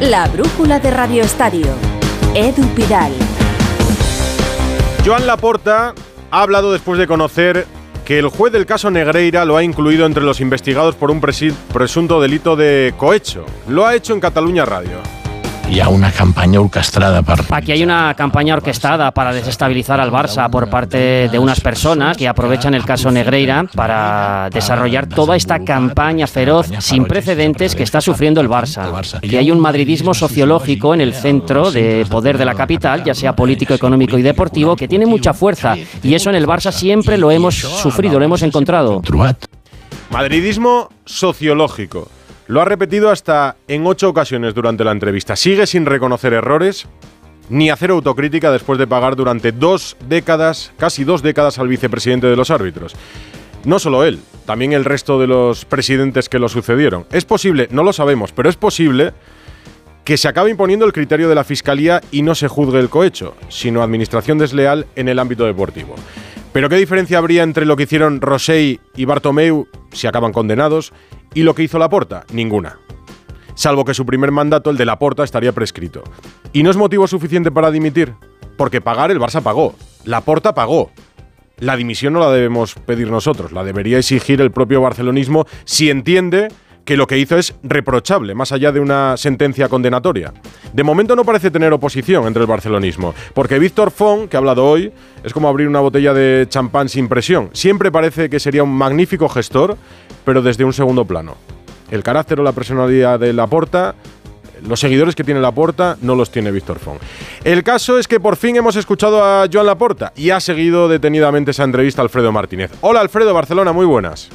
La brújula de Radio Estadio. Edu Pidal. Joan Laporta ha hablado después de conocer que el juez del caso Negreira lo ha incluido entre los investigados por un presunto delito de cohecho. Lo ha hecho en Cataluña Radio y una campaña orquestada para... Aquí hay una campaña orquestada para desestabilizar al Barça por parte de unas personas que aprovechan el caso Negreira para desarrollar toda esta campaña feroz sin precedentes que está sufriendo el Barça. Que hay un madridismo sociológico en el centro de poder de la capital, ya sea político, económico y deportivo, que tiene mucha fuerza y eso en el Barça siempre lo hemos sufrido, lo hemos encontrado. Madridismo sociológico. Lo ha repetido hasta en ocho ocasiones durante la entrevista. Sigue sin reconocer errores ni hacer autocrítica después de pagar durante dos décadas, casi dos décadas al vicepresidente de los árbitros. No solo él, también el resto de los presidentes que lo sucedieron. Es posible, no lo sabemos, pero es posible que se acabe imponiendo el criterio de la Fiscalía y no se juzgue el cohecho, sino administración desleal en el ámbito deportivo. Pero ¿qué diferencia habría entre lo que hicieron Rosell y Bartomeu si acaban condenados y lo que hizo Laporta? Ninguna. Salvo que su primer mandato, el de Laporta, estaría prescrito. ¿Y no es motivo suficiente para dimitir? Porque pagar el Barça pagó. Laporta pagó. La dimisión no la debemos pedir nosotros, la debería exigir el propio barcelonismo si entiende que lo que hizo es reprochable, más allá de una sentencia condenatoria. De momento no parece tener oposición entre el barcelonismo, porque Víctor Font, que ha hablado hoy, es como abrir una botella de champán sin presión. Siempre parece que sería un magnífico gestor, pero desde un segundo plano. El carácter o la personalidad de Laporta los seguidores que tiene Laporta no los tiene Víctor Font. El caso es que por fin hemos escuchado a Joan Laporta y ha seguido detenidamente esa entrevista Alfredo Martínez. Hola Alfredo, Barcelona, muy buenas.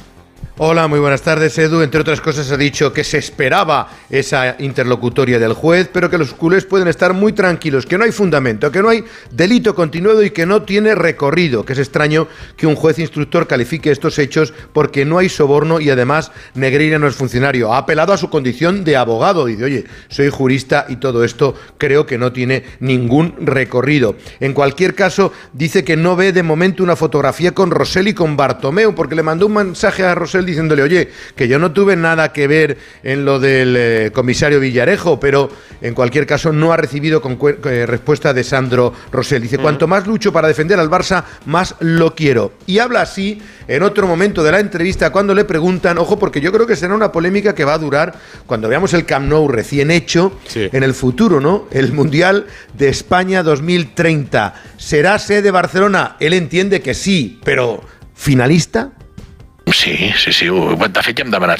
Hola, muy buenas tardes, Edu. Entre otras cosas ha dicho que se esperaba esa interlocutoria del juez, pero que los culés pueden estar muy tranquilos, que no hay fundamento, que no hay delito continuado y que no tiene recorrido, que es extraño que un juez instructor califique estos hechos porque no hay soborno y además Negreira no es funcionario. Ha apelado a su condición de abogado. Dice, oye, soy jurista y todo esto creo que no tiene ningún recorrido. En cualquier caso, dice que no ve de momento una fotografía con Rosell y con Bartomeu, porque le mandó un mensaje a Rosell diciéndole, oye, que yo no tuve nada que ver en lo del eh, comisario Villarejo, pero en cualquier caso no ha recibido con eh, respuesta de Sandro Rosell. Dice, cuanto más lucho para defender al Barça, más lo quiero. Y habla así en otro momento de la entrevista cuando le preguntan, ojo, porque yo creo que será una polémica que va a durar cuando veamos el Camp Nou recién hecho en el futuro, ¿no? El Mundial de España 2030. ¿Será sede Barcelona? Él entiende que sí, pero ¿finalista? Sí, sí, sí. De fet, ja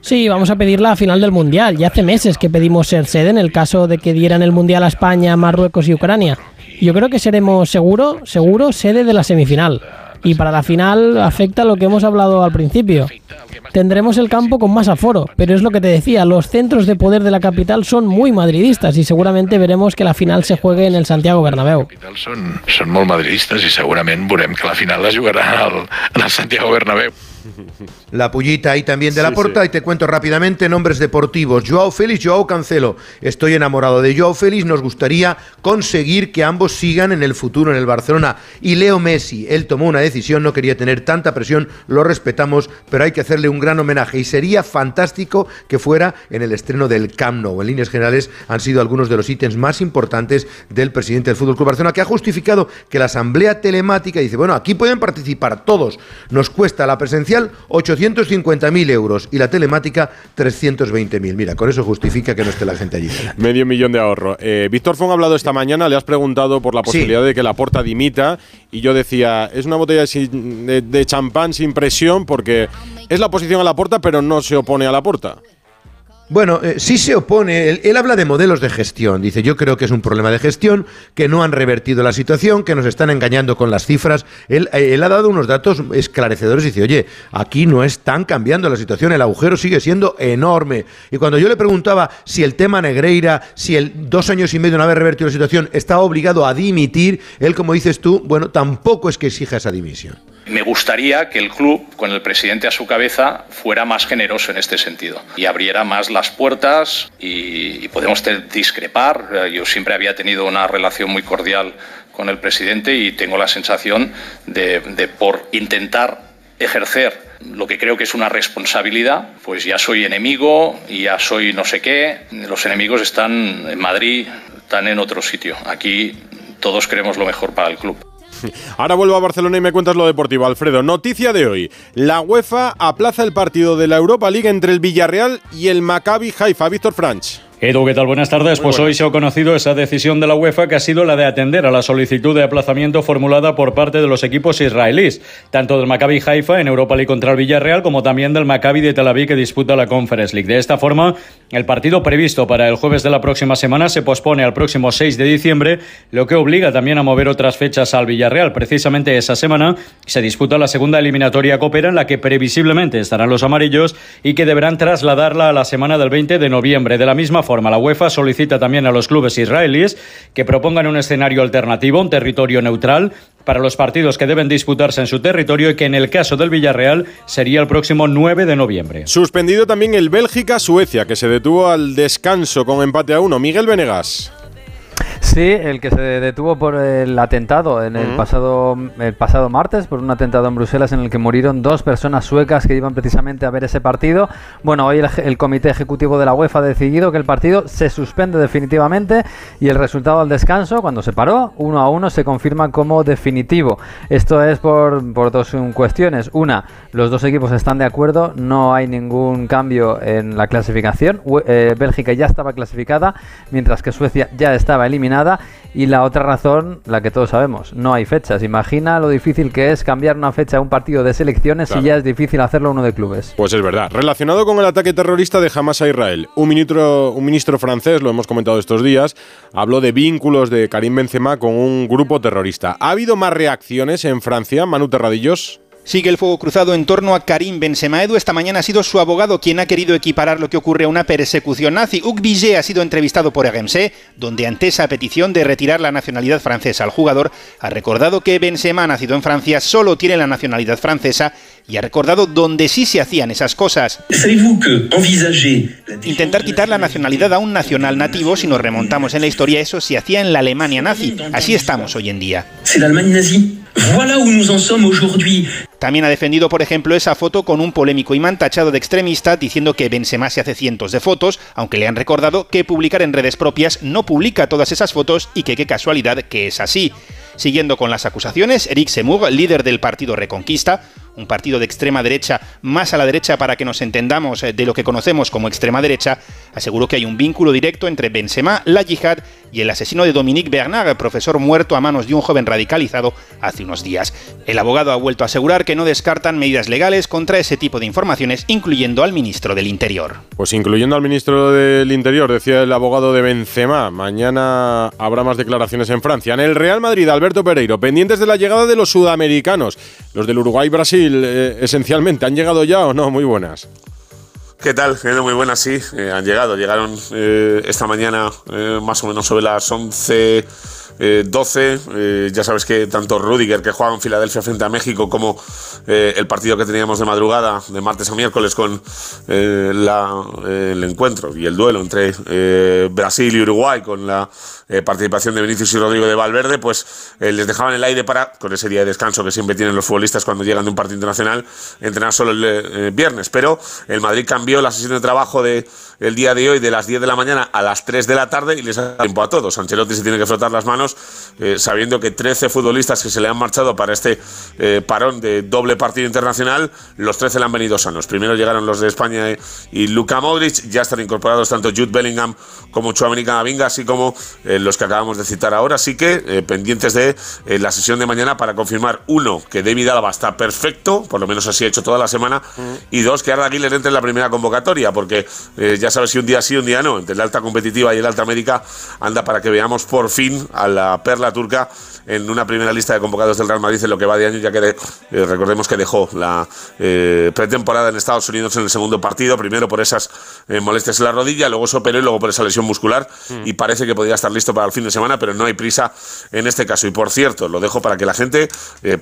Sí, vamos a pedirla a final del Mundial. Ya hace meses que pedimos ser sede en el caso de que dieran el Mundial a España, Marruecos y Ucrania. Yo creo que seremos seguro, seguro sede de la semifinal. Y para la final afecta lo que hemos hablado al principio. Tendremos el campo con más aforo, pero es lo que te decía, los centros de poder de la capital son muy madridistas y seguramente veremos que la final se juegue en el Santiago Bernabéu. Son, muy madridistas y seguramente veremos que la final la jugará en el Santiago Bernabéu. La pullita ahí también de la porta y te cuento rápidamente nombres deportivos. Joao Félix, Joao Cancelo. Estoy enamorado de Joao Félix, nos gustaría conseguir que ambos sigan en el futuro en el Barcelona. Y Leo Messi, él tomó una decisión, no quería tener tanta presión, lo respetamos, pero hay que hacerle un gran homenaje y sería fantástico que fuera en el estreno del Camp Nou. En líneas generales han sido algunos de los ítems más importantes del presidente del Fútbol Club Barcelona que ha justificado que la asamblea telemática dice, bueno, aquí pueden participar todos. Nos cuesta la presencial 850.000 euros y la telemática 320.000. Mira, con eso justifica que no esté la gente allí. Medio millón de ahorro. Eh, Víctor Fon ha hablado esta mañana, le has preguntado por la posibilidad de que la porta dimita y yo decía, es una botella de, de champán sin presión porque es la oposición a la porta pero no se opone a la porta. Bueno, eh, sí se opone, él, habla de modelos de gestión, dice yo creo que es un problema de gestión, que no han revertido la situación, que nos están engañando con las cifras, él, eh, él ha dado unos datos esclarecedores dice, oye, aquí no están cambiando la situación, el agujero sigue siendo enorme. Y cuando yo le preguntaba si el tema Negreira, si el dos años y medio no haber revertido la situación, estaba obligado a dimitir, él como dices tú, bueno, tampoco es que exija esa dimisión. Me gustaría que el club, con el presidente a su cabeza, fuera más generoso en este sentido y abriera más las puertas y, podemos discrepar. Eh, yo siempre había tenido una relación muy cordial con el presidente y tengo la sensación de, de por intentar ejercer lo que creo que es una responsabilidad, pues ya soy enemigo y ya soy no sé qué. Los enemigos están en Madrid, están en otro sitio. Aquí todos queremos lo mejor para el club. Ahora vuelvo a Barcelona y me cuentas lo deportivo. Alfredo, noticia de hoy. La UEFA aplaza el partido de la Europa League entre el Villarreal y el Maccabi Haifa. Víctor Franch. Edu, ¿qué tal? Buenas tardes. Pues hoy se ha conocido esa decisión de la UEFA que ha sido la de atender a la solicitud de aplazamiento formulada por parte de los equipos israelíes, tanto del Maccabi Haifa en Europa League contra el Villarreal como también del Maccabi de Tel Aviv que disputa la Conference League. De esta forma, el partido previsto para el jueves de la próxima semana se pospone al próximo 6 de diciembre, lo que obliga también a mover otras fechas al Villarreal. Precisamente esa semana se disputa la segunda eliminatoria Copera en la que previsiblemente estarán los amarillos y que deberán trasladarla a la semana del 20 de noviembre. De la misma forma, la UEFA solicita también a los clubes israelíes que propongan un escenario alternativo, un territorio neutral para los partidos que deben disputarse en su territorio y que en el caso del Villarreal sería el próximo 9 de noviembre. Suspendido también el Bélgica-Suecia, que se detuvo al descanso con empate a uno. Miguel Venegas. Sí, el que se detuvo por el atentado en el, pasado, el pasado martes, por un atentado en Bruselas en el que murieron dos personas suecas que iban precisamente a ver ese partido. Bueno, hoy el, Comité Ejecutivo de la UEFA ha decidido que el partido se suspende definitivamente y el resultado al descanso, cuando se paró, uno a uno, se confirma como definitivo. Esto es por, por dos cuestiones. Una, los dos equipos están de acuerdo, no hay ningún cambio en la clasificación. Eh, Bélgica ya estaba clasificada, mientras que Suecia ya estaba eliminada y la otra razón, la que todos sabemos, no hay fechas. Imagina lo difícil que es cambiar una fecha a un partido de selecciones y ya es difícil hacerlo uno de clubes. Pues es verdad. Relacionado con el ataque terrorista de Hamas a Israel, un ministro, un ministro francés, lo hemos comentado estos días, habló de vínculos de Karim Benzema con un grupo terrorista. ¿Ha habido más reacciones en Francia, Manu Terradillos? Sigue el fuego cruzado en torno a Karim Benzema. Edu esta mañana ha sido su abogado quien ha querido equiparar lo que ocurre a una persecución nazi. Hugues ha sido entrevistado por RMC, donde ante esa petición de retirar la nacionalidad francesa al jugador, ha recordado que Benzema, nacido en Francia, solo tiene la nacionalidad francesa y ha recordado dónde sí se hacían esas cosas. Intentar quitar la nacionalidad a un nacional nativo, si nos remontamos en la historia, eso se hacía en la Alemania nazi. Así estamos hoy en día. También ha defendido, por ejemplo, esa foto con un polémico imán tachado de extremista diciendo que Benzema se hace cientos de fotos, aunque le han recordado que publicar en redes propias no publica todas esas fotos y que qué casualidad que es así. Siguiendo con las acusaciones, Eric Semur, líder del partido Reconquista, un partido de extrema derecha, más a la derecha para que nos entendamos eh, de lo que conocemos como extrema derecha, aseguró que hay un vínculo directo entre Benzema, la yihad y el asesino de Dominique Bernard, profesor muerto a manos de un joven radicalizado hace unos días. El abogado ha vuelto a asegurar que no descartan medidas legales contra ese tipo de informaciones, incluyendo al ministro del Interior. Pues incluyendo al ministro del Interior, decía el abogado de Benzema. Mañana habrá más declaraciones en Francia. En el Real Madrid, Alberto Pereiro, pendientes de la llegada de los sudamericanos, los del Uruguay Brasil eh, esencialmente. ¿Han llegado ya o no? Muy buenas. ¿Qué tal? Muy buenas, sí. Eh, han llegado. Llegaron eh, esta mañana más o menos sobre las 11 12. Eh, ya sabes que tanto Rudiger, que juega en Filadelfia frente a México, como eh, el partido que teníamos de madrugada, de martes a miércoles, con eh, el encuentro y el duelo entre Brasil y Uruguay, con la participación de Vinicius y Rodrigo de Valverde, pues les dejaban el aire para, con ese día de descanso que siempre tienen los futbolistas cuando llegan de un partido internacional, entrenar solo el viernes. Pero el Madrid cambió la sesión de trabajo de el día de hoy de las 10 de la mañana a las 3 de la tarde y les da tiempo a todos. Ancelotti se tiene que frotar las manos eh, sabiendo que 13 futbolistas que se le han marchado para este eh, parón de doble partido internacional, los 13 le han venido sanos. Primero llegaron los de España y Luka Modric, ya están incorporados tanto Jude Bellingham como Chouameni Camavinga, así como eh, los que acabamos de citar ahora. Así que pendientes de la sesión de mañana para confirmar, uno, que David Alaba está perfecto, por lo menos así ha hecho toda la semana, y dos, que Arda Güler entre en la primera convocatoria, porque ya sabes si un día sí, un día no, entre la alta competitiva y el alta médica, anda para que veamos por fin a la perla turca en una primera lista de convocados del Real Madrid en lo que va de año, ya que eh, recordemos que dejó la eh, pretemporada en Estados Unidos en el segundo partido, primero por esas eh, molestias en la rodilla, luego se operó y luego por esa lesión muscular mm. y parece que podría estar listo para el fin de semana, pero no hay prisa en este caso. Y por cierto, lo dejo para que la gente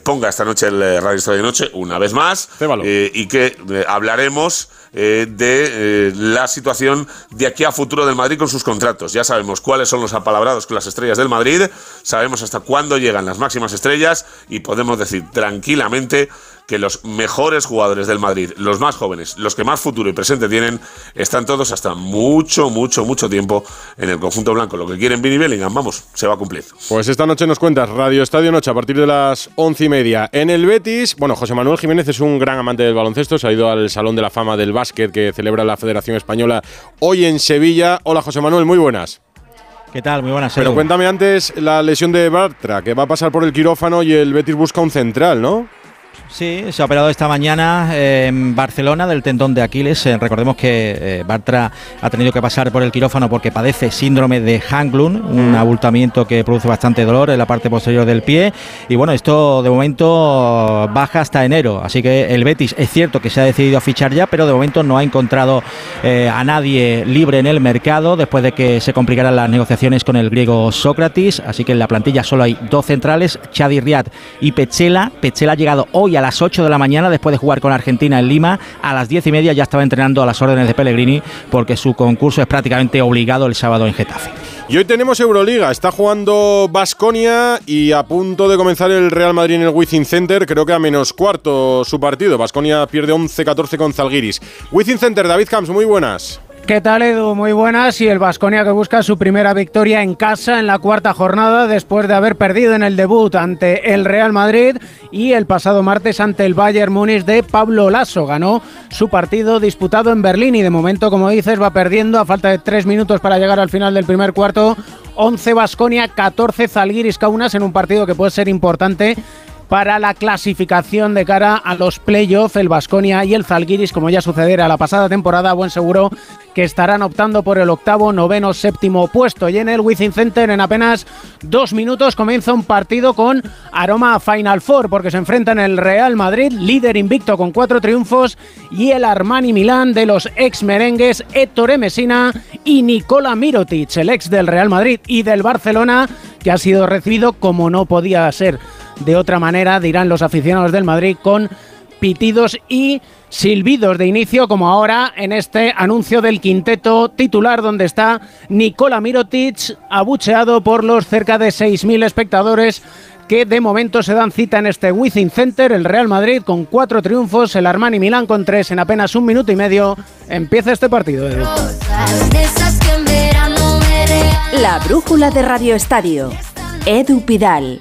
ponga esta noche el Radio Historia de Noche una vez más y que hablaremos eh, de eh, la situación de aquí a futuro del Madrid con sus contratos. Ya sabemos cuáles son los apalabrados con las estrellas del Madrid, sabemos hasta cuándo llegan las máximas estrellas y podemos decir tranquilamente que los mejores jugadores del Madrid, los más jóvenes, los que más futuro y presente tienen, están todos hasta mucho, mucho, mucho tiempo en el conjunto blanco. Lo que quieren Vini Bellingham, vamos, se va a cumplir. Pues esta noche nos cuentas Radio Estadio Noche a partir de las once y media. En el Betis, bueno, José Manuel Jiménez es un gran amante del baloncesto, se ha ido al Salón de la Fama del Básquet que celebra la Federación Española hoy en Sevilla. Hola José Manuel, muy buenas. ¿Qué tal? Muy buenas. Pero cuéntame antes la lesión de Bartra, que va a pasar por el quirófano y el Betis busca un central, ¿no? Sí, se ha operado esta mañana en Barcelona del tendón de Aquiles. Eh, recordemos que eh, Bartra ha tenido que pasar por el quirófano porque padece síndrome de Hanglund, un abultamiento que produce bastante dolor en la parte posterior del pie. Y bueno, esto de momento baja hasta enero. Así que el Betis es cierto que se ha decidido a fichar ya, pero de momento no ha encontrado eh, a nadie libre en el mercado después de que se complicaran las negociaciones con el griego Sócrates. Así que en la plantilla solo hay dos centrales, Chadi Riad y Pechela. Pechela ha llegado hoy a las 8 de la mañana después de jugar con Argentina en Lima. A las 10 y media ya estaba entrenando a las órdenes de Pellegrini porque su concurso es prácticamente obligado el sábado en Getafe. Y hoy tenemos Euroliga. Está jugando Basconia y a punto de comenzar el Real Madrid en el Wizzing Center. Creo que a menos cuarto su partido. Basconia pierde 11-14 con Zalgiris. Wizzing Center, David Camps, muy buenas. ¿Qué tal, Edu? Muy buenas. Y el Vasconia que busca su primera victoria en casa en la cuarta jornada después de haber perdido en el debut ante el Real Madrid y el pasado martes ante el Bayern Múnich de Pablo Lasso. Ganó su partido disputado en Berlín y de momento, como dices, va perdiendo a falta de tres minutos para llegar al final del primer cuarto. 11 Vasconia, 14 Zalgiris Kaunas en un partido que puede ser importante para la clasificación de cara a los playoffs. El Vasconia y el Zalgiris, como ya sucediera la pasada temporada, buen seguro que estarán optando por el octavo, noveno, séptimo puesto. Y en el Wizzing Center, en apenas dos minutos, comienza un partido con aroma Final Four, porque se enfrentan el Real Madrid, líder invicto con cuatro triunfos, y el Armani Milán de los ex merengues Ettore Messina y Nicola Mirotic, el ex del Real Madrid y del Barcelona, que ha sido recibido como no podía ser de otra manera, dirán los aficionados del Madrid, con pitidos y silbidos de inicio, como ahora en este anuncio del quinteto titular, donde está Nicola Mirotic, abucheado por los cerca de 6.000 espectadores que de momento se dan cita en este Wizzing Center, el Real Madrid con cuatro triunfos, el Armani Milán con tres en apenas un minuto y medio. Empieza este partido. La brújula de Radio Estadio. Edu Pidal.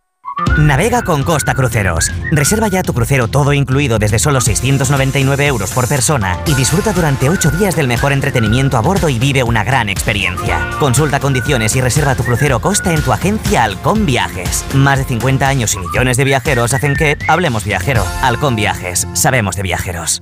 Navega con Costa Cruceros. Reserva ya tu crucero todo incluido desde solo 699 euros por persona y disfruta durante 8 días del mejor entretenimiento a bordo y vive una gran experiencia. Consulta condiciones y reserva tu crucero Costa en tu agencia Halcón Viajes. Más de 50 años y millones de viajeros hacen que hablemos viajero. Halcón Viajes. Sabemos de viajeros.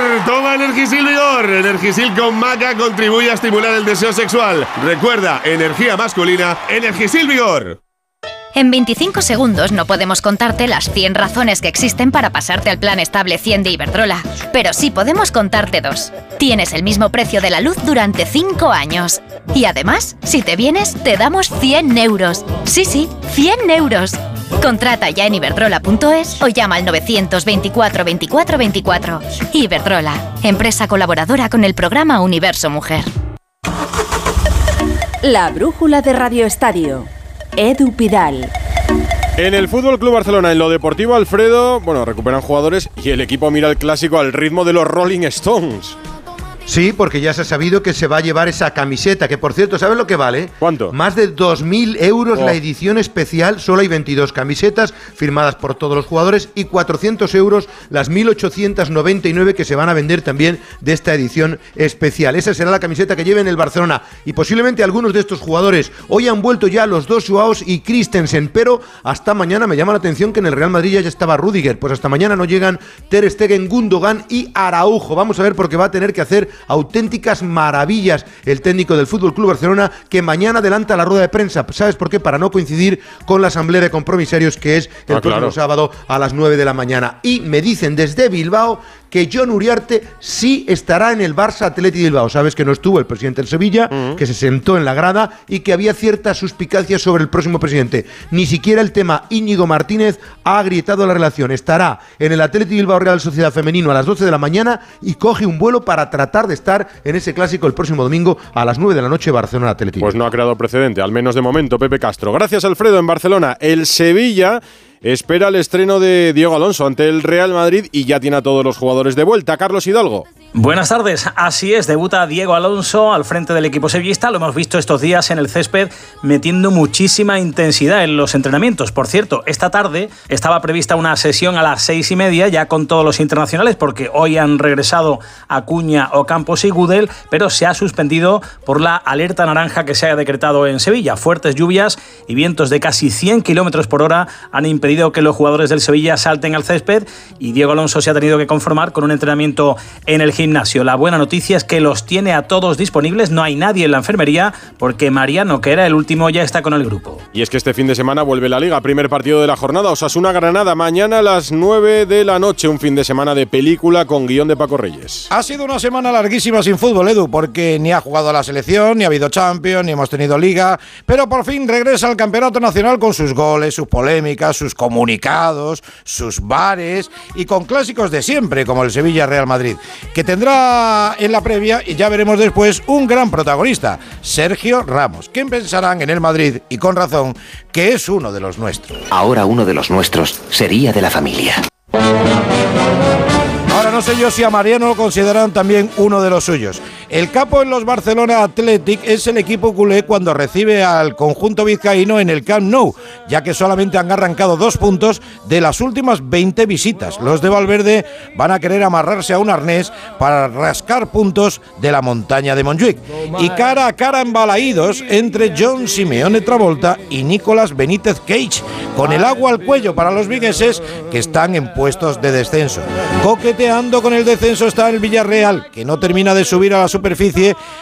Toma Energisil Vigor. Energisil con maca contribuye a estimular el deseo sexual. Recuerda, energía masculina, Energisil Vigor. En 25 segundos no podemos contarte las 100 razones que existen para pasarte al plan estable 100 de Iberdrola, pero sí podemos contarte dos. Tienes el mismo precio de la luz durante 5 años. Y además, si te vienes, te damos 100 euros. Sí, sí, 100 euros. Contrata ya en iberdrola.es o llama al 924 24 24. Iberdrola, empresa colaboradora con el programa Universo Mujer. La brújula de Radio Estadio. Edu Pidal. En el Fútbol Club Barcelona, en lo deportivo, Alfredo, bueno, recuperan jugadores y el equipo mira el clásico al ritmo de los Rolling Stones. Sí, porque ya se ha sabido que se va a llevar esa camiseta, que por cierto, ¿sabes lo que vale? ¿Cuánto? Más de 2.000 euros Oh. la edición especial, solo hay 22 camisetas firmadas por todos los jugadores y 400 euros las 1.899 que se van a vender también de esta edición especial. Esa será la camiseta que lleven el Barcelona y posiblemente algunos de estos jugadores. Hoy han vuelto ya los dos Joaos y Christensen, pero hasta mañana me llama la atención que en el Real Madrid ya estaba Rudiger, pues hasta mañana no llegan Ter Stegen, Gundogan y Araujo. Vamos a ver porque va a tener que hacer auténticas maravillas el técnico del Fútbol Club Barcelona que mañana adelanta la rueda de prensa. ¿Sabes por qué? Para no coincidir con la asamblea de compromisarios que es el Ah, próximo claro. sábado a las 9 de la mañana. Y me dicen desde Bilbao que John Uriarte sí estará en el Barça Atleti Bilbao. Sabes que no estuvo el presidente del Sevilla, que se sentó en la grada y que había cierta suspicacia sobre el próximo presidente. Ni siquiera el tema Íñigo Martínez ha agrietado la relación. Estará en el Atleti Bilbao Real Sociedad Femenino a las 12 de la mañana y coge un vuelo para tratar de estar en ese clásico el próximo domingo a las 9 de la noche Barcelona Atleti. Pues no ha creado precedente, al menos de momento, Pepe Castro. Gracias, Alfredo, en Barcelona. El Sevilla espera el estreno de Diego Alonso ante el Real Madrid y ya tiene a todos los jugadores de vuelta. Carlos Hidalgo. Buenas tardes, así es, debuta Diego Alonso al frente del equipo sevillista, lo hemos visto estos días en el césped metiendo muchísima intensidad en los entrenamientos. Por cierto, esta tarde estaba prevista una sesión a las seis y media ya con todos los internacionales porque hoy han regresado Acuña, Ocampos y Gudel, pero se ha suspendido por la alerta naranja que se ha decretado en Sevilla. Fuertes lluvias y vientos de casi 100 kilómetros por hora han impedido que los jugadores del Sevilla salten al césped y Diego Alonso se ha tenido que conformar con un entrenamiento en el gimnasio. La buena noticia es que los tiene a todos disponibles, no hay nadie en la enfermería porque Mariano, que era el último, ya está con el grupo. Y es que este fin de semana vuelve la Liga, primer partido de la jornada, Osasuna Granada, mañana a las 9 de la noche, un fin de semana de película con guion de Paco Reyes. Ha sido una semana larguísima sin fútbol, Edu, porque ni ha jugado la selección, ni ha habido Champions, ni hemos tenido Liga, pero por fin regresa al Campeonato Nacional con sus goles, sus polémicas, sus comunicados, sus bares y con clásicos de siempre, como el Sevilla-Real Madrid, que tendrá en la previa, y ya veremos después, un gran protagonista, Sergio Ramos. ¿Quién pensarán en el Madrid, y con razón, que es uno de los nuestros? Ahora uno de los nuestros sería de la familia. Ahora no sé yo si a Mariano lo consideran también uno de los suyos. El capo en los Barcelona Athletic es el equipo culé cuando recibe al conjunto vizcaíno en el Camp Nou, ya que solamente han arrancado dos puntos de las últimas 20 visitas. Los de Valverde van a querer amarrarse a un arnés para rascar puntos de la montaña de Montjuic. Y cara a cara embalaídos entre John Simeone Travolta y Nicolas Benítez Cage, con el agua al cuello para los vigueses que están en puestos de descenso. Coqueteando con el descenso está el Villarreal, que no termina de subir a la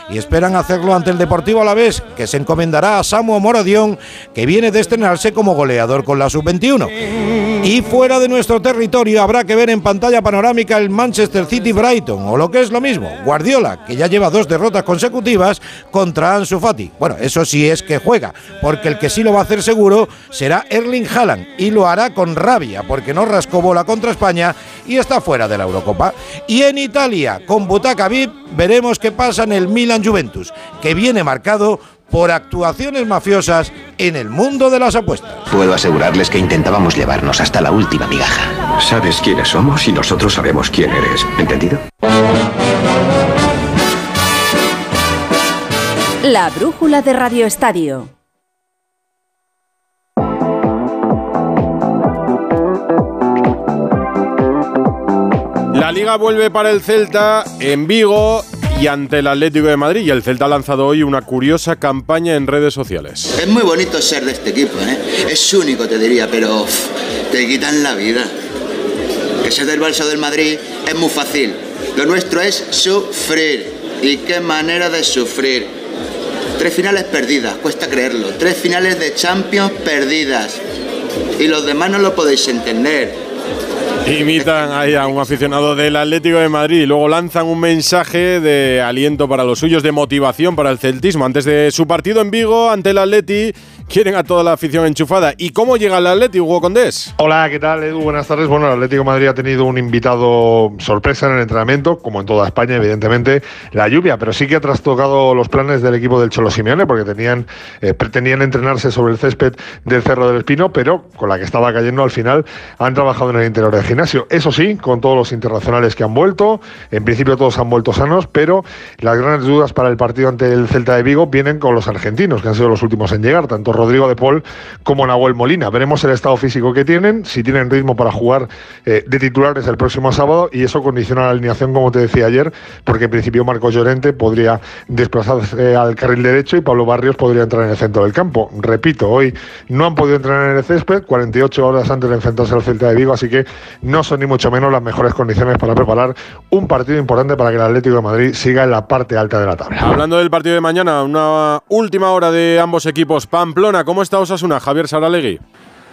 y esperan hacerlo ante el Deportivo Alavés, que se encomendará a Samu Moradión, que viene de estrenarse como goleador con la sub-21. Y fuera de nuestro territorio habrá que ver en pantalla panorámica el Manchester City Brighton, o lo que es lo mismo, Guardiola, que ya lleva dos derrotas consecutivas contra Ansu Fati. Bueno, eso sí es que juega, porque el que sí lo va a hacer seguro será Erling Haaland, y lo hará con rabia, porque no rascó bola contra España y está fuera de la Eurocopa. Y en Italia, con Butaca VIP, veremos qué pasa en el Milan Juventus, que viene marcado por actuaciones mafiosas en el mundo de las apuestas. Puedo asegurarles que intentábamos llevarnos hasta la última migaja. Sabes quiénes somos y nosotros sabemos quién eres. ¿Entendido? La brújula de Radio Estadio. La Liga vuelve para el Celta en Vigo y ante el Atlético de Madrid. Y el Celta ha lanzado hoy una curiosa campaña en redes sociales. Es muy bonito ser de este equipo, ¿eh? Es único, te diría, pero te quitan la vida. Que ser del Barça del Madrid es muy fácil. Lo nuestro es sufrir. ¿Y qué manera de sufrir? Tres finales perdidas, cuesta creerlo. Tres finales de Champions perdidas. Y los demás no lo podéis entender. Imitan ahí a un aficionado del Atlético de Madrid y luego lanzan un mensaje de aliento para los suyos, de motivación para el celtismo. Antes de su partido en Vigo ante el Atleti, quieren a toda la afición enchufada. ¿Y cómo llega el Atlético, Hugo Condés? Hola, ¿qué tal, Edu? Buenas tardes. Bueno, el Atlético Madrid ha tenido un invitado sorpresa en el entrenamiento, como en toda España, evidentemente, la lluvia, pero sí que ha trastocado los planes del equipo del Cholo Simeone, porque tenían, eh, pretendían entrenarse sobre el césped del Cerro del Espino, pero con la que estaba cayendo al final han trabajado en el interior del gimnasio. Eso sí, con todos los internacionales que han vuelto, en principio todos han vuelto sanos, pero las grandes dudas para el partido ante el Celta de Vigo vienen con los argentinos, que han sido los últimos en llegar, tanto Rodrigo de Paul como Nahuel Molina. Veremos el estado físico que tienen, si tienen ritmo para jugar eh, de titulares el próximo sábado, y eso condiciona la alineación, como te decía ayer, porque en principio Marcos Llorente podría desplazarse al carril derecho y Pablo Barrios podría entrar en el centro del campo. Repito, hoy no han podido entrar en el césped, 48 horas antes de enfrentarse al Celta de Vigo, así que no son ni mucho menos las mejores condiciones para preparar un partido importante para que el Atlético de Madrid siga en la parte alta de la tabla. Hablando del partido de mañana, una última hora de ambos equipos. Pamplona, ¿cómo está Osasuna? Javier Saralegui.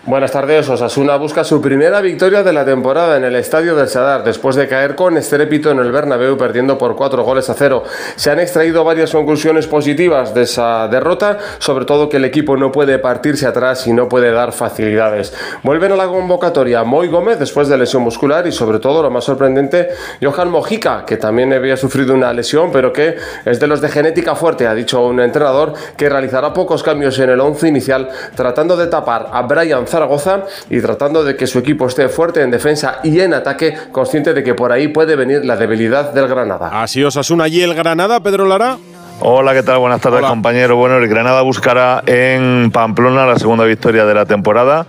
Buenas tardes. Osasuna busca su primera victoria de la temporada en el estadio del Sadar después de caer con estrépito en el Bernabéu perdiendo por cuatro goles a cero. Se han extraído varias conclusiones positivas de esa derrota, sobre todo que el equipo no puede partirse atrás y no puede dar facilidades. Vuelven a la convocatoria Moy Gómez después de lesión muscular y sobre todo lo más sorprendente Johan Mojica, que también había sufrido una lesión, pero que es de los de genética fuerte, ha dicho un entrenador que realizará pocos cambios en el once inicial tratando de tapar a Brian Zaragoza y tratando de que su equipo esté fuerte en defensa y en ataque, consciente de que por ahí puede venir la debilidad del Granada. Así Osasuna y el Granada, Pedro Lara. Hola, ¿qué tal? Buenas tardes, compañero. Bueno, el Granada buscará en Pamplona la segunda victoria de la temporada.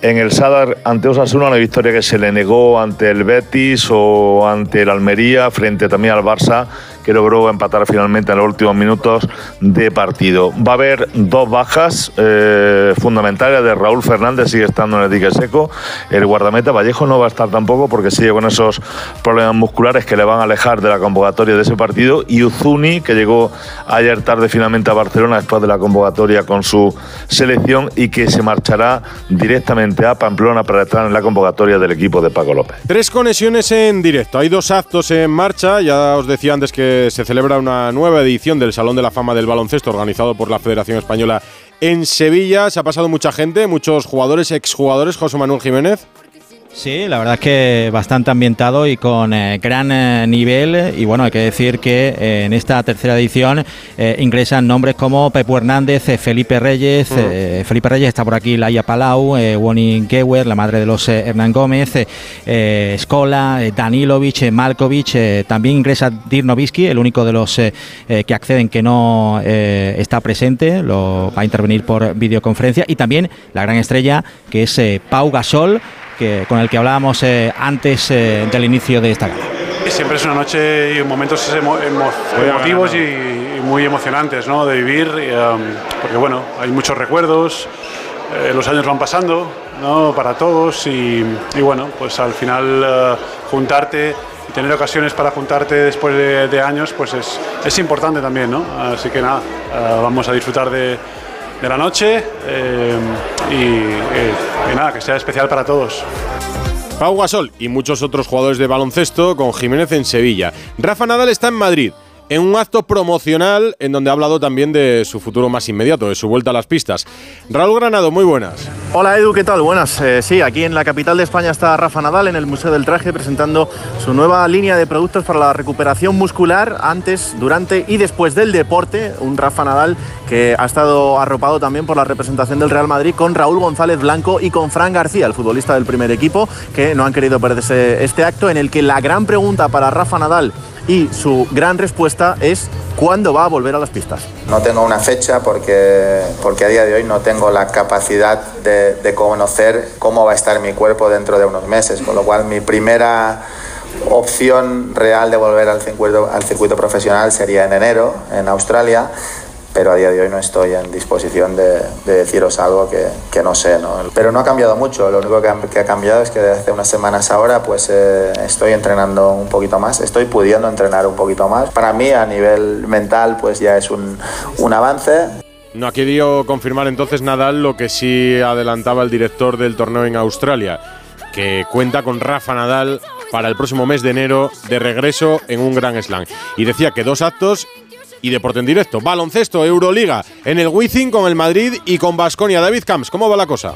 En el Sadar ante Osasuna, una victoria que se le negó ante el Betis o ante el Almería, frente también al Barça, que logró empatar finalmente en los últimos minutos de partido. Va a haber dos bajas eh, fundamentales de Raúl Fernández, sigue estando en el dique seco. El guardameta Vallejo no va a estar tampoco porque sigue con esos problemas musculares que le van a alejar de la convocatoria de ese partido. Y Uzuni, que llegó ayer tarde finalmente a Barcelona después de la convocatoria con su selección y que se marchará directamente a Pamplona para estar en la convocatoria del equipo de Paco López. Tres conexiones en directo. Hay dos actos en marcha. Ya os decía antes que se celebra una nueva edición del Salón de la Fama del Baloncesto organizado por la Federación Española en Sevilla. Se ha pasado mucha gente, muchos jugadores, exjugadores. José Manuel Jiménez. Sí, la verdad es que bastante ambientado y con eh, gran eh, nivel. Y bueno, hay que decir que eh, en esta tercera edición ingresan nombres como Pepo Hernández, Felipe Reyes. eh, Felipe Reyes está por aquí, Laia Palau, Woni Gewer, la madre de los Hernán Gómez, eh, eh, Skola, eh, Danilovic, eh, Malkovic. eh, también ingresa Dirk Nowitzki, el único de los que acceden que no está presente. Lo va a intervenir por videoconferencia. Y también la gran estrella que es Pau Gasol. Que, con el que hablábamos eh, antes eh, del inicio de esta gala. Siempre es una noche y momentos emo- emo- emotivos y, y muy emocionantes ¿no? de vivir, y, um, porque bueno, hay muchos recuerdos, eh, los años van pasando ¿no? para todos y, y bueno, pues al final eh, juntarte y tener ocasiones para juntarte después de, de años, pues es, es importante también, ¿no? Así que nada, eh, vamos a disfrutar de, de la noche eh, y, eh, y nada, que sea especial para todos. Pau Gasol y muchos otros jugadores de baloncesto con Jiménez en Sevilla. Rafa Nadal está en Madrid. En un acto promocional en donde ha hablado también de su futuro más inmediato, de su vuelta a las pistas. Raúl Granado, muy buenas. Hola Edu, ¿qué tal? Buenas. Eh, sí, aquí en la capital de España está Rafa Nadal en el Museo del Traje presentando su nueva línea de productos para la recuperación muscular antes, durante y después del deporte. Un Rafa Nadal que ha estado arropado también por la representación del Real Madrid con Raúl González Blanco y con Fran García, el futbolista del primer equipo, que no han querido perderse este acto en el que la gran pregunta para Rafa Nadal y su gran respuesta es ¿cuándo va a volver a las pistas? No tengo una fecha porque, porque a día de hoy no tengo la capacidad de, conocer cómo va a estar mi cuerpo dentro de unos meses, con lo cual mi primera opción real de volver al circuito, al circuito profesional sería en enero en Australia, pero a día de hoy no estoy en disposición de, de deciros algo que, que no sé. ¿no? Pero no ha cambiado mucho, lo único que ha, que ha cambiado es que desde hace unas semanas ahora pues eh, estoy entrenando un poquito más, estoy pudiendo entrenar un poquito más. Para mí a nivel mental pues ya es un, un avance, No ha querido confirmar entonces Nadal lo que sí adelantaba el director del torneo en Australia, que cuenta con Rafa Nadal para el próximo mes de enero de regreso en un Gran Slam. Y decía que dos actos y deporte en directo. Baloncesto, Euroliga, en el Wizzing con el Madrid y con Basconia. David Camps, ¿cómo va la cosa?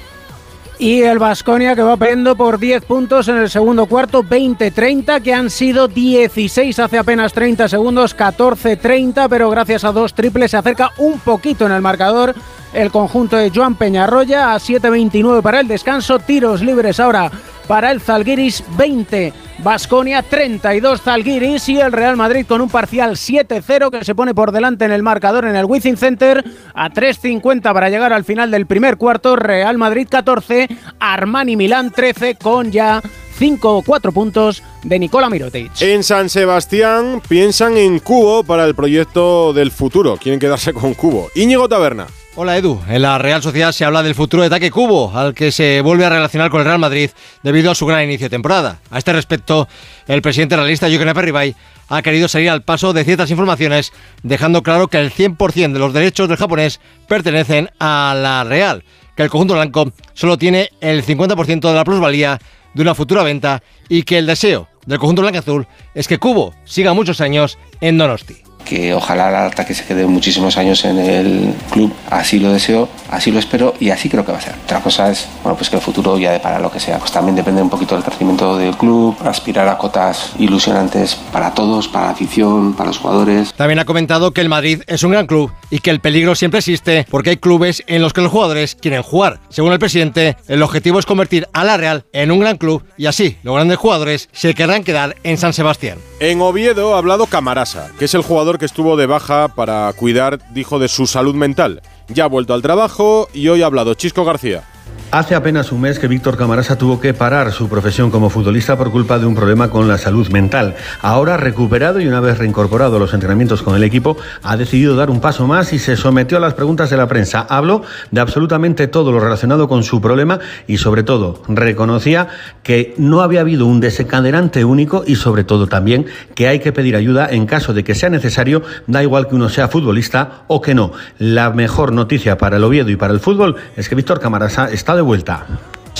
Y el Vasconia que va perdiendo por 10 puntos en el segundo cuarto, 20-30, que han sido 16 hace apenas 30 segundos, 14-30, pero gracias a dos triples se acerca un poquito en el marcador el conjunto de Joan Peñarroya a 7-29 para el descanso, tiros libres ahora para el Zalgiris 20. Basconia 32 Zalgiris y el Real Madrid con un parcial 7-0 que se pone por delante en el marcador en el Wizzing Center a 3.50 para llegar al final del primer cuarto. Real Madrid 14, Armani Milán 13 con ya 5 o 4 puntos de Nicola Mirotic. En San Sebastián piensan en Cubo para el proyecto del futuro. Quieren quedarse con Cubo. Íñigo Taberna. Hola Edu, en la Real Sociedad se habla del futuro de Taque Cubo, al que se vuelve a relacionar con el Real Madrid debido a su gran inicio de temporada. A este respecto, el presidente realista Jürgen Aperribay ha querido salir al paso de ciertas informaciones, dejando claro que el 100% de los derechos del japonés pertenecen a la Real, que el conjunto blanco solo tiene el 50% de la plusvalía de una futura venta y que el deseo del conjunto blanco azul es que Cubo siga muchos años en Donosti que ojalá el ataque se quede muchísimos años en el club. Así lo deseo, así lo espero y así creo que va a ser. Otra cosa es, bueno, pues que el futuro ya para lo que sea. Pues también depende un poquito del crecimiento del club, aspirar a cotas ilusionantes para todos, para la afición, para los jugadores. También ha comentado que el Madrid es un gran club y que el peligro siempre existe porque hay clubes en los que los jugadores quieren jugar. Según el presidente, el objetivo es convertir a la Real en un gran club y así los grandes jugadores se querrán quedar en San Sebastián. En Oviedo ha hablado Camarasa, que es el jugador que estuvo de baja para cuidar, dijo, de su salud mental. Ya ha vuelto al trabajo y hoy ha hablado Chisco García. Hace apenas un mes que Víctor Camarasa tuvo que parar su profesión como futbolista por culpa de un problema con la salud mental. Ahora recuperado y una vez reincorporado a los entrenamientos con el equipo, ha decidido dar un paso más y se sometió a las preguntas de la prensa. Habló de absolutamente todo lo relacionado con su problema y sobre todo reconocía que no había habido un desencadenante único y sobre todo también que hay que pedir ayuda en caso de que sea necesario, da igual que uno sea futbolista o que no. La mejor noticia para el Oviedo y para el fútbol es que Víctor Camarasa está de vuelta.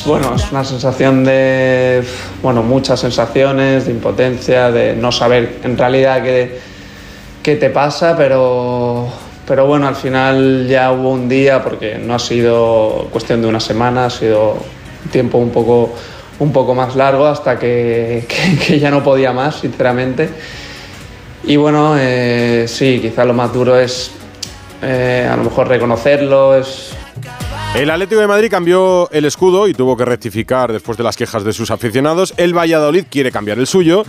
Bueno, es una sensación de, bueno, muchas sensaciones, de impotencia, de no saber en realidad qué, qué te pasa, pero, pero bueno, al final ya hubo un día, porque no ha sido cuestión de una semana, ha sido un tiempo un poco, un poco más largo hasta que, que, que ya no podía más, sinceramente. Y bueno, eh, sí, quizá lo más duro es eh, a lo mejor reconocerlo, es el Atlético de Madrid cambió el escudo y tuvo que rectificar después de las quejas de sus aficionados. El Valladolid quiere cambiar el suyo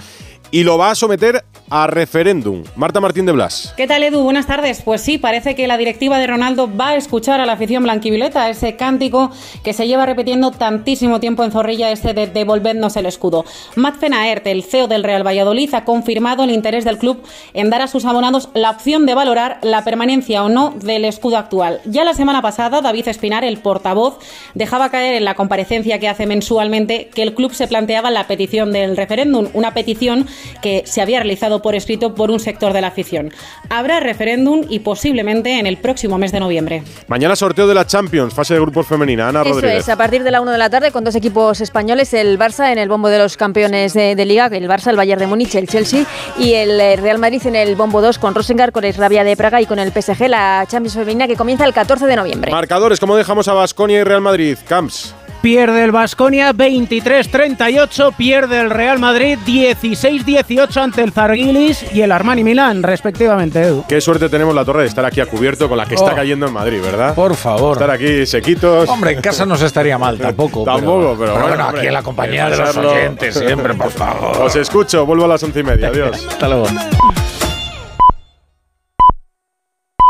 y lo va a someter a referéndum. Marta Martín de Blas. ¿Qué tal, Edu? Buenas tardes. Pues sí, parece que la directiva de Ronaldo va a escuchar a la afición blanquivioleta, ese cántico que se lleva repitiendo tantísimo tiempo en Zorrilla, este de devolvernos el escudo. Matt Fenaert, el CEO del Real Valladolid, ha confirmado el interés del club en dar a sus abonados la opción de valorar la permanencia o no del escudo actual. Ya la semana pasada, David Espinar, el portavoz, dejaba caer en la comparecencia que hace mensualmente que el club se planteaba la petición del referéndum, una petición que se había realizado por escrito por un sector de la afición. Habrá referéndum y posiblemente en el próximo mes de noviembre. Mañana sorteo de la Champions, fase de grupos femenina. Ana Eso Rodríguez. es, a partir de la 1 de la tarde con dos equipos españoles, el Barça en el bombo de los campeones de, de Liga, el Barça, el Bayern de Múnich, el Chelsea y el eh, Real Madrid en el bombo 2 con Rosengar, con el Rabia de Praga y con el PSG, la Champions femenina que comienza el 14 de noviembre. Marcadores, ¿cómo dejamos a Basconia y Real Madrid? Camps. Pierde el Vasconia 23-38, pierde el Real Madrid 16-18 ante el Zarguilis y el Armani Milán, respectivamente, Edu. Qué suerte tenemos la torre de estar aquí a cubierto con la que está Oh. cayendo en Madrid, ¿verdad? Por favor. Estar aquí sequitos. Hombre, en casa no se estaría mal tampoco. Tampoco, pero, bueno, bueno, aquí en la compañía de los oyentes siempre, por favor. Os escucho, vuelvo a las once y media. Adiós. Hasta luego.